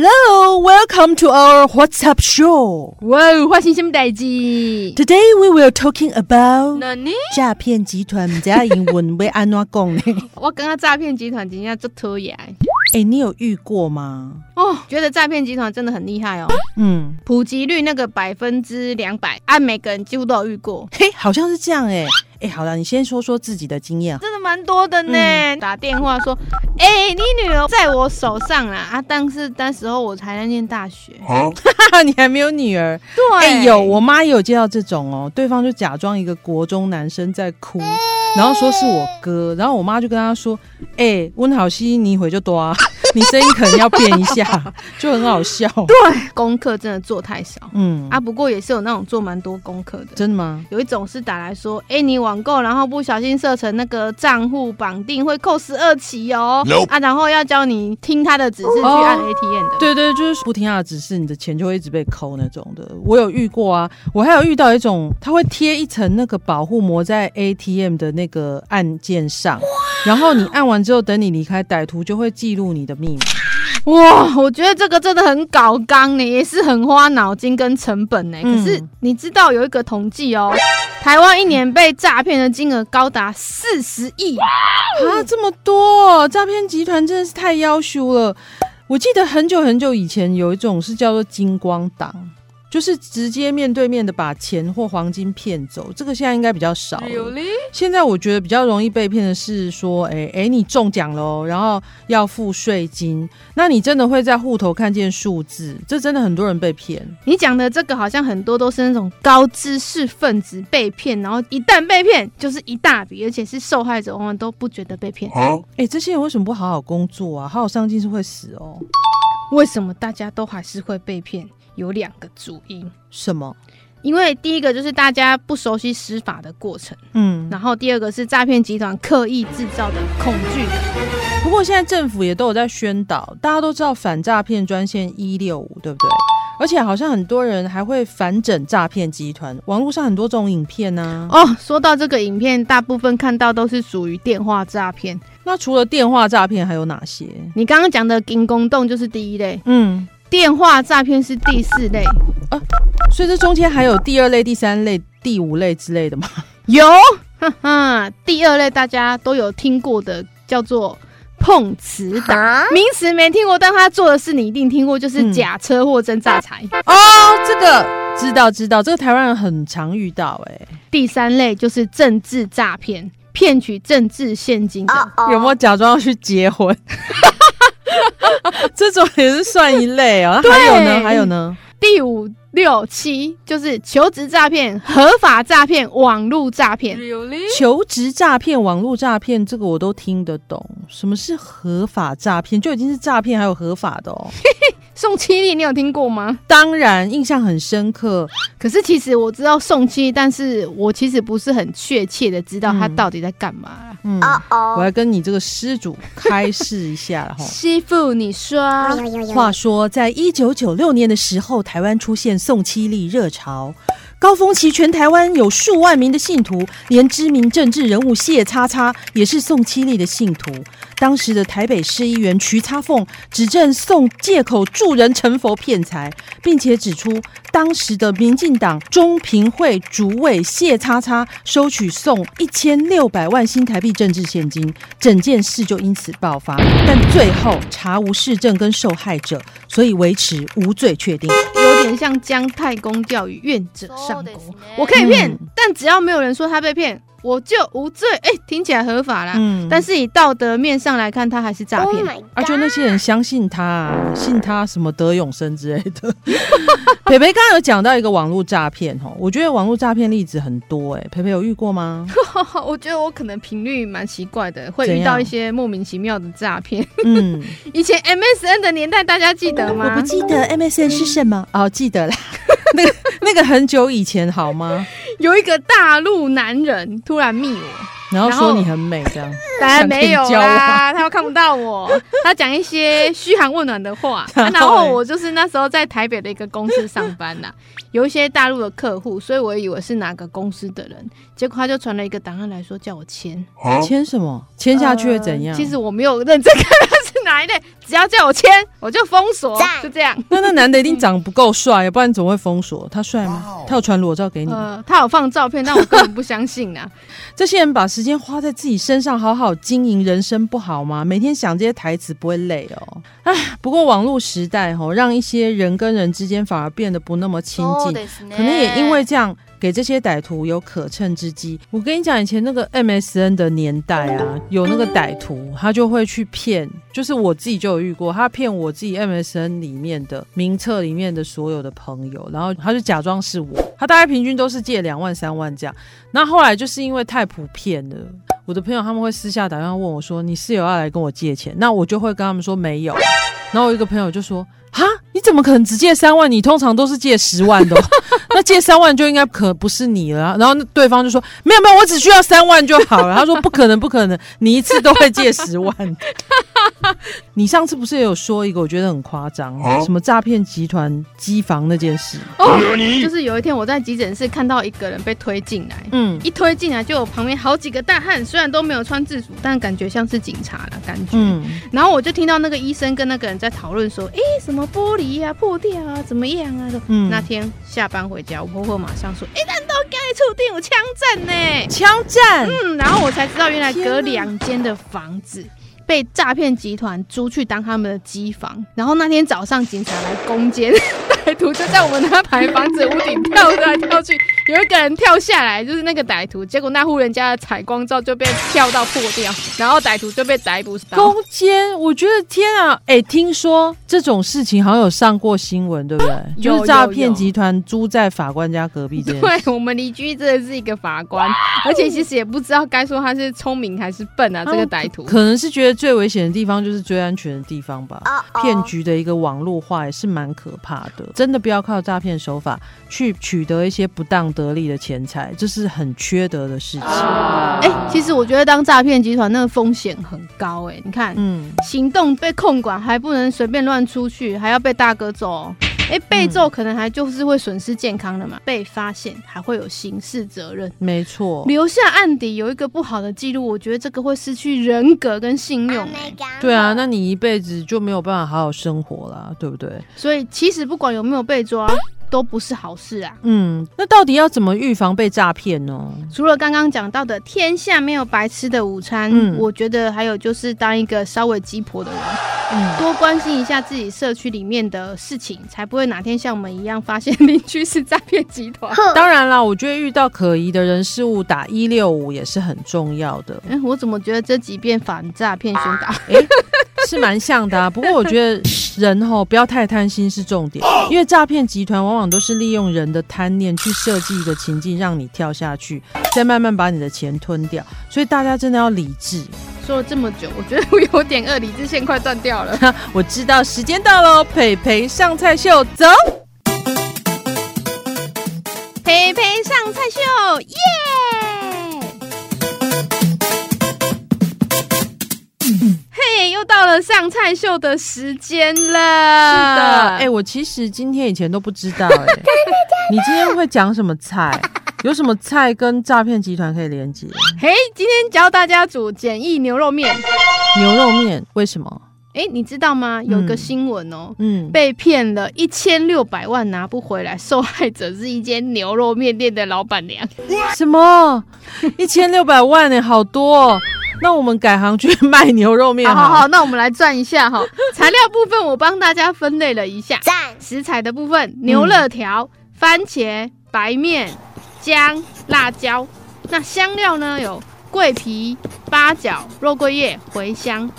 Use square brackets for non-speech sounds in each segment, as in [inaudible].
Hello, welcome to our WhatsApp show. 哇，发生什么代志？Today we will talking about？诈骗集团。唔知道英文要安怎讲呢？[laughs] 我刚刚诈骗集团真正做讨厌。哎，你有遇过吗？哦，觉得诈骗集团真的很厉害哦。嗯，普及率那个百分之两百，按每个人几乎都有遇过，嘿，好像是这样哎。哎，好了，你先说说自己的经验。真的蛮多的呢。嗯打电话说，哎、欸，你女儿在我手上啦啊！但是那时候我才在念大学，哈哈，[laughs] 你还没有女儿？对，哎、有，我妈也有接到这种哦。对方就假装一个国中男生在哭，然后说是我哥，然后我妈就跟他说：“哎，温好西，你一会就多啊，你声音可能要变一下，就很好笑。”对，功课真的做太少，嗯啊，不过也是有那种做蛮多功课的。真的吗？有一种是打来说，哎、欸，你网购然后不小心设成那个账户绑定会扣十二期哦，Nope. 啊，然后要教你听他的指示去按 ATM 的。对对，就是不听他的指示，你的钱就会一直被扣那种的。我有遇过啊，我还有遇到一种，他会贴一层那个保护膜在 ATM 的那个按键上，然后你按完之后，等你离开，歹徒就会记录你的密码。哇，我觉得这个真的很搞刚呢，也是很花脑筋跟成本呢。嗯、可是你知道有一个统计哦，台湾一年被诈骗的金额高达四十亿啊，这么多！诈骗集团真的是太夭寿了。我记得很久很久以前有一种是叫做金光党。就是直接面对面的把钱或黄金骗走，这个现在应该比较少?现在我觉得比较容易被骗的是说，哎、欸、哎、欸，你中奖喽，然后要付税金，那你真的会在户头看见数字，这真的很多人被骗。你讲的这个好像很多都是那种高知识分子被骗，然后一旦被骗就是一大笔，而且是受害者往往都不觉得被骗。哎、这些人为什么不好好工作啊？好好上进是会死哦。为什么大家都还是会被骗？有两个主因，什么？因为第一个就是大家不熟悉施法的过程，嗯，然后第二个是诈骗集团刻意制造的恐惧感。不过现在政府也都有在宣导，大家都知道反诈骗专线一六五，对不对？而且好像很多人还会反整诈骗集团，网络上很多这种影片呢、啊。哦，说到这个影片，大部分看到都是属于电话诈骗。那除了电话诈骗，还有哪些？你刚刚讲的金公洞就是第一类，嗯。电话诈骗是第四类啊，所以这中间还有第二类、第三类、第五类之类的吗？有，哈哈，第二类大家都有听过的，叫做碰瓷党，名词没听过，但他做的事你一定听过，就是假车祸真诈财。嗯、哦，这个知道知道，这个台湾人很常遇到、欸。哎，第三类就是政治诈骗，骗取政治现金的，有没有假装要去结婚？[laughs] [laughs] 这种也是算一类哦。对还有呢？还有呢？第五、六、七就是求职诈骗、合法诈骗、网络诈骗。求职诈骗、网络诈骗，这个我都听得懂。什么是合法诈骗？就已经是诈骗，还有合法的哦。[laughs] 宋七力，你有听过吗？当然，印象很深刻。可是其实我知道宋七力，但是我其实不是很确切的知道他到底在干嘛。嗯，嗯，我要跟你这个施主开示一下了 [laughs] 哈。师傅，你说。话说，在一九九六年的时候，台湾出现宋七力热潮。高峰期，全台湾有数万名的信徒，连知名政治人物谢叉叉也是宋七力的信徒。当时的台北市议员瞿叉凤指证宋借口助人成佛骗财，并且指出当时的民进党中评会主委谢叉叉收取宋一千六百万新台币政治现金，整件事就因此爆发。但最后查无事证跟受害者，所以维持无罪确定。有点像姜太公钓鱼，愿者上钩。我可以骗，嗯、但只要没有人说他被骗。我就无罪。哎、欸，听起来合法啦。嗯，但是以道德面上来看，他还是诈骗。而、啊、就那些人相信他，信他什么得永生之类的。[laughs] 培培刚刚有讲到一个网络诈骗哦，我觉得网络诈骗例子很多哎。培培有遇过吗？[laughs] 我觉得我可能频率蛮奇怪的，会遇到一些莫名其妙的诈骗。嗯，[laughs] 以前 MSN 的年代，大家记得吗？我不记得 MSN 是什么哦，记得了。那个那个很久以前好吗？[laughs] 有一个大陆男人突然密我，然后说你很美，这样 [laughs] 当然没有啦，他又看不到我，他讲一些嘘寒问暖的话，[laughs] 然后我就是那时候在台北的一个公司上班呐，有一些大陆的客户，所以我以为是哪个公司的人，结果他就传了一个档案来说叫我签，签什么？签下去会怎样？其实我没有认真看哪一类，只要叫我签，我就封锁，就这样。[laughs] 那那男的一定长不够帅，要不然怎么会封锁？他帅吗？他有传裸照给你？呃，他有放照片，但我根本不相信啊。[laughs] 这些人把时间花在自己身上，好好经营人生不好吗？每天想这些台词不会累哦。哎，不过网络时代吼，让一些人跟人之间反而变得不那么亲近，可能也因为这样。给这些歹徒有可乘之机。我跟你讲，以前那个 MSN 的年代啊，有那个歹徒，他就会去骗，就是我自己就有遇过，他骗我自己 MSN 里面的名册里面的所有的朋友，然后他就假装是我，他大概平均都是借两万三万这样。那后来就是因为太普遍了，我的朋友他们会私下打电话问我说：“你室友要来跟我借钱？”那我就会跟他们说没有。然后我一个朋友就说：“哈，你怎么可能只借三万？你通常都是借十万的。[laughs] ”那借三万就应该可不是你了，然后对方就说没有没有，我只需要三万就好了。他说不可能不可能，你一次都会借十万。[laughs] 你上次不是也有说一个我觉得很夸张，啊、什么诈骗集团机房那件事？哦，就是有一天我在急诊室看到一个人被推进来，嗯，一推进来就有旁边好几个大汉，虽然都没有穿制服，但感觉像是警察了感觉。嗯，然后我就听到那个医生跟那个人在讨论说，哎、欸，什么玻璃呀、啊、破掉啊，怎么样啊？嗯，那天下班回家，我婆婆马上说，哎、欸，难道刚才触电有枪战呢？枪战？嗯，然后我才知道原来隔两间的房子。被诈骗集团租去当他们的机房，然后那天早上警察来攻坚，[laughs] 歹徒就在我们那排房子屋顶跳来跳去。有一个人跳下来，就是那个歹徒，结果那户人家的采光罩就被跳到破掉，然后歹徒就被逮捕。攻坚，我觉得天啊！哎、欸，听说这种事情好像有上过新闻，对不对？[laughs] 就是诈骗集团租在法官家隔壁。[laughs] 对，我们邻居真的是一个法官，而且其实也不知道该说他是聪明还是笨啊。这个歹徒可能是觉得最危险的地方就是最安全的地方吧。骗局的一个网络化也是蛮可怕的，真的不要靠诈骗手法去取得一些不当得利的钱财，这是很缺德的事情。哎、欸，其实我觉得当诈骗集团那个风险很高。哎，你看，嗯，行动被控管，还不能随便乱出去，还要被大哥揍。哎、欸，被揍可能还就是会损失健康的嘛。嗯、被发现还会有刑事责任。没错，留下案底有一个不好的记录，我觉得这个会失去人格跟信用。对啊，那你一辈子就没有办法好好生活啦，对不对？所以其实不管有没有被抓。都不是好事啊。嗯，那到底要怎么预防被诈骗呢？除了刚刚讲到的天下没有白吃的午餐，嗯，我觉得还有就是当一个稍微鸡婆的人，嗯，多关心一下自己社区里面的事情，才不会哪天像我们一样发现邻居是诈骗集团。当然啦，我觉得遇到可疑的人事物打一六五也是很重要的。嗯，[laughs] 我怎么觉得这几遍反诈骗宣导？欸是蛮像的啊，不过我觉得人吼不要太贪心是重点，因为诈骗集团往往都是利用人的贪念去设计一个情境，让你跳下去，再慢慢把你的钱吞掉。所以大家真的要理智。说了这么久，我觉得我有点饿，理智线快断掉了。[laughs] 我知道时间到了，佩佩上菜秀，走。培培上菜秀，耶、了上菜秀的时间了。是的，哎、欸，我其实今天以前都不知道、欸，[laughs] 哎，你今天会讲什么菜？有什么菜跟诈骗集团可以连接？嘿，今天教大家煮简易牛肉面。牛肉面为什么？哎、欸，你知道吗？有个新闻哦、喔，嗯，被骗了一千六百万拿不回来，受害者是一间牛肉面店的老板娘。什么？一千六百万呢、欸？好多、喔。[laughs] 那我们改行去卖牛肉面。好好好，那我们来转一下哈。[laughs] 材料部分我帮大家分类了一下。食材的部分：牛肋条、番茄、白面、姜、辣椒。那香料呢？有桂皮、八角、肉桂叶、茴香。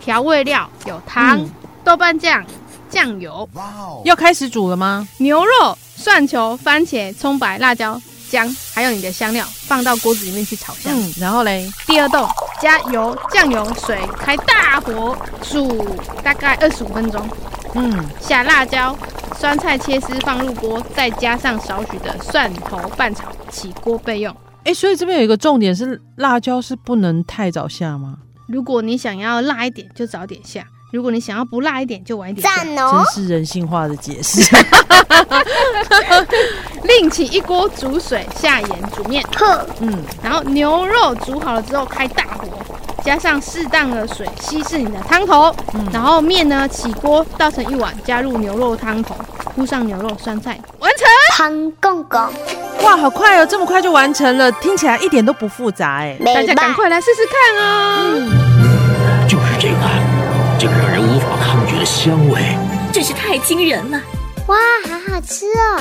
调味料有糖、嗯、豆瓣酱、酱油。哇哦要开始煮了吗？牛肉、蒜球、番茄、葱白、辣椒、姜，还有你的香料，放到锅子里面去炒香。嗯，然后嘞，第二道加油、酱油、水，开大火煮大概二十五分钟。嗯，下辣椒、酸菜切丝放入锅，再加上少许的蒜头拌炒，起锅备用。哎、欸，所以这边有一个重点是，辣椒是不能太早下吗？如果你想要辣一点，就早点下；如果你想要不辣一点，就晚一点下。赞哦！真是人性化的解释。[laughs] 另起一锅煮水，下盐煮面。嗯，然后牛肉煮好了之后，开大火，加上适当的水稀释你的汤头。嗯，然后面呢，起锅倒成一碗，加入牛肉汤头，铺上牛肉酸菜，完成。汤公公，哇，好快哦！这么快就完成了，听起来一点都不复杂哎。大家赶快来试试看啊！这个让人无法抗拒的香味，真是太惊人了！哇，好好吃哦！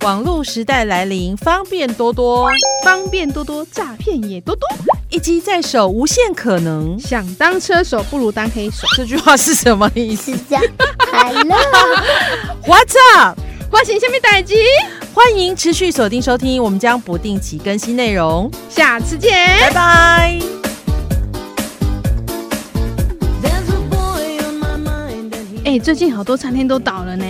网络时代来临，方便多多，方便多多，诈骗也多多，一机在手，无限可能。想当车手，不如当黑手。这句话是什么意思？[laughs] Hello，What's [laughs] up？欢迎下面待机，欢迎持续锁定收听，我们将不定期更新内容，下次见，拜拜。哎、欸，最近好多餐厅都倒了呢，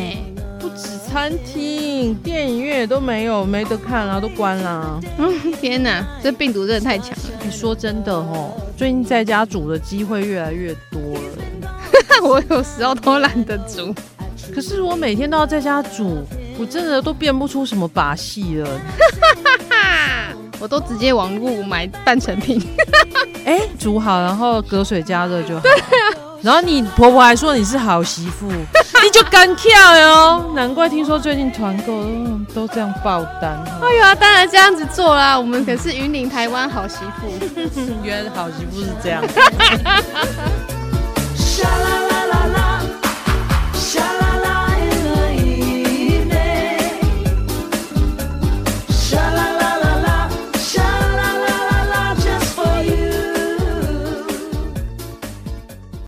不止餐厅，电影院也都没有，没得看了，都关了。嗯，天哪，这病毒真的太强了。你说真的哦，最近在家煮的机会越来越多了。[laughs] 我有时候都懒得煮，可是我每天都要在家煮，我真的都变不出什么把戏了。[laughs] 我都直接网路买半成品。[laughs] 哎、欸，煮好然后隔水加热就好。对啊。然后你婆婆还说你是好媳妇，[laughs] 你就敢跳哟！难怪听说最近团购都这样爆单。哎呀，当然这样子做啦，我们可是云岭台湾好媳妇。[laughs] 原来好媳妇是这样。[laughs]